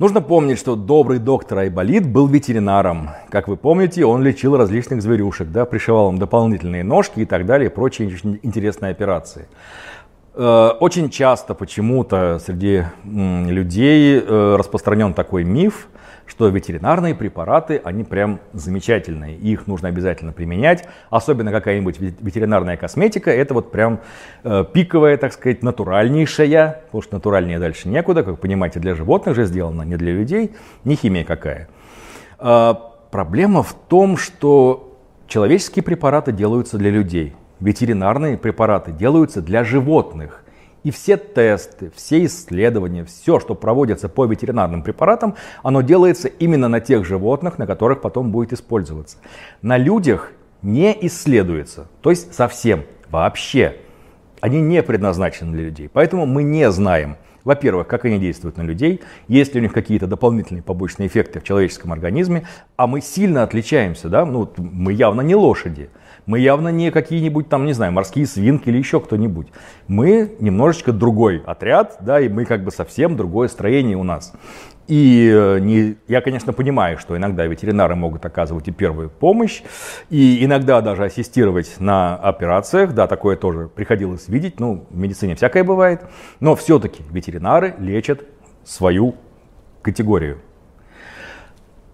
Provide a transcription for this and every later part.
Нужно помнить, что добрый доктор Айболит был ветеринаром. Как вы помните, он лечил различных зверюшек, да, пришивал им дополнительные ножки и так далее, прочие интересные операции. Э, очень часто почему-то среди людей э, распространен такой миф, что ветеринарные препараты, они прям замечательные, их нужно обязательно применять, особенно какая-нибудь ветеринарная косметика, это вот прям э, пиковая, так сказать, натуральнейшая, потому что натуральнее дальше некуда, как понимаете, для животных же сделано, не для людей, не химия какая. Проблема в том, что человеческие препараты делаются для людей, ветеринарные препараты делаются для животных. И все тесты, все исследования, все, что проводится по ветеринарным препаратам, оно делается именно на тех животных, на которых потом будет использоваться. На людях не исследуется, то есть совсем, вообще. Они не предназначены для людей. Поэтому мы не знаем, во-первых, как они действуют на людей, есть ли у них какие-то дополнительные побочные эффекты в человеческом организме, а мы сильно отличаемся, да, ну, мы явно не лошади. Мы явно не какие-нибудь там, не знаю, морские свинки или еще кто-нибудь. Мы немножечко другой отряд, да, и мы как бы совсем другое строение у нас. И э, не, я, конечно, понимаю, что иногда ветеринары могут оказывать и первую помощь, и иногда даже ассистировать на операциях, да, такое тоже приходилось видеть, ну, в медицине всякое бывает, но все-таки ветеринары лечат свою категорию.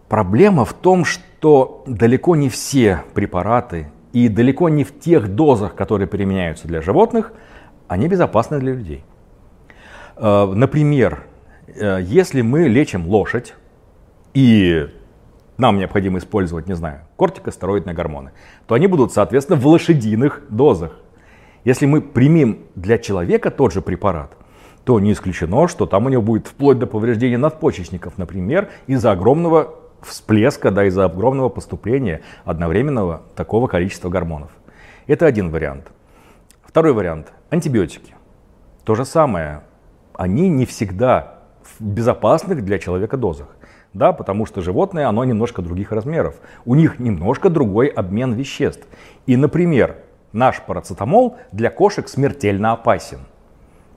Проблема в том, что далеко не все препараты и далеко не в тех дозах, которые применяются для животных, они безопасны для людей. Э, например, если мы лечим лошадь, и нам необходимо использовать, не знаю, кортикостероидные гормоны, то они будут, соответственно, в лошадиных дозах. Если мы примем для человека тот же препарат, то не исключено, что там у него будет вплоть до повреждения надпочечников, например, из-за огромного всплеска, да, из-за огромного поступления одновременного такого количества гормонов. Это один вариант. Второй вариант – антибиотики. То же самое. Они не всегда в безопасных для человека дозах. Да, потому что животное, оно немножко других размеров. У них немножко другой обмен веществ. И, например, наш парацетамол для кошек смертельно опасен.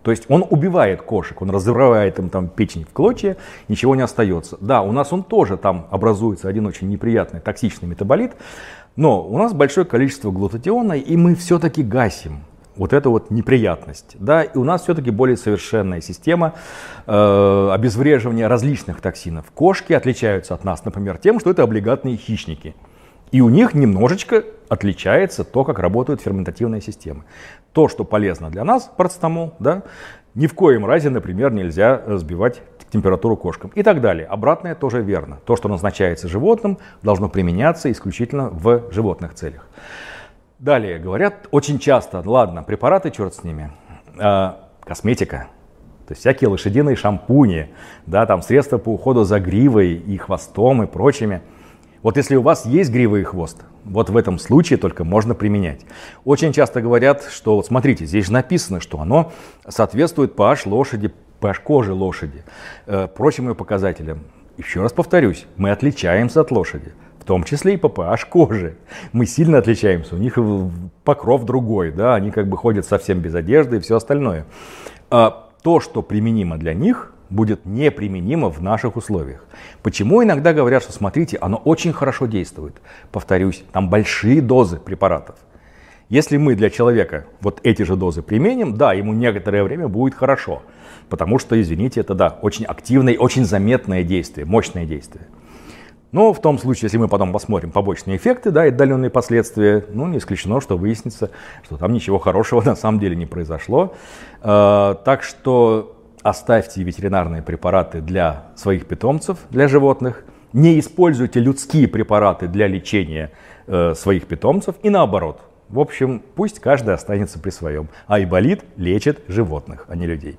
То есть он убивает кошек, он разрывает им там печень в клочья, ничего не остается. Да, у нас он тоже там образуется один очень неприятный токсичный метаболит, но у нас большое количество глутатиона, и мы все-таки гасим вот эту вот неприятность. Да, и у нас все-таки более совершенная система э, обезвреживания различных токсинов. Кошки отличаются от нас, например, тем, что это облигатные хищники. И у них немножечко отличается то, как работают ферментативные системы. То, что полезно для нас, парацетамол, да, ни в коем разе, например, нельзя э, сбивать температуру кошкам и так далее. Обратное тоже верно. То, что назначается животным, должно применяться исключительно в животных целях. Далее, говорят очень часто, ладно, препараты, черт с ними, э, косметика, то есть всякие лошадиные шампуни, да, там средства по уходу за гривой и хвостом и прочими – вот если у вас есть грива и хвост, вот в этом случае только можно применять. Очень часто говорят, что вот смотрите, здесь же написано, что оно соответствует pH лошади, pH кожи лошади, э, прочим ее показателям. Еще раз повторюсь, мы отличаемся от лошади, в том числе и pH кожи. Мы сильно отличаемся, у них покров другой, да, они как бы ходят совсем без одежды и все остальное. А то, что применимо для них, будет неприменимо в наших условиях. Почему иногда говорят, что смотрите, оно очень хорошо действует? Повторюсь, там большие дозы препаратов. Если мы для человека вот эти же дозы применим, да, ему некоторое время будет хорошо. Потому что, извините, это да, очень активное, очень заметное действие, мощное действие. Но в том случае, если мы потом посмотрим побочные эффекты, да, и отдаленные последствия, ну, не исключено, что выяснится, что там ничего хорошего на самом деле не произошло. Э, так что оставьте ветеринарные препараты для своих питомцев, для животных, не используйте людские препараты для лечения э, своих питомцев и наоборот. В общем, пусть каждый останется при своем. Айболит лечит животных, а не людей.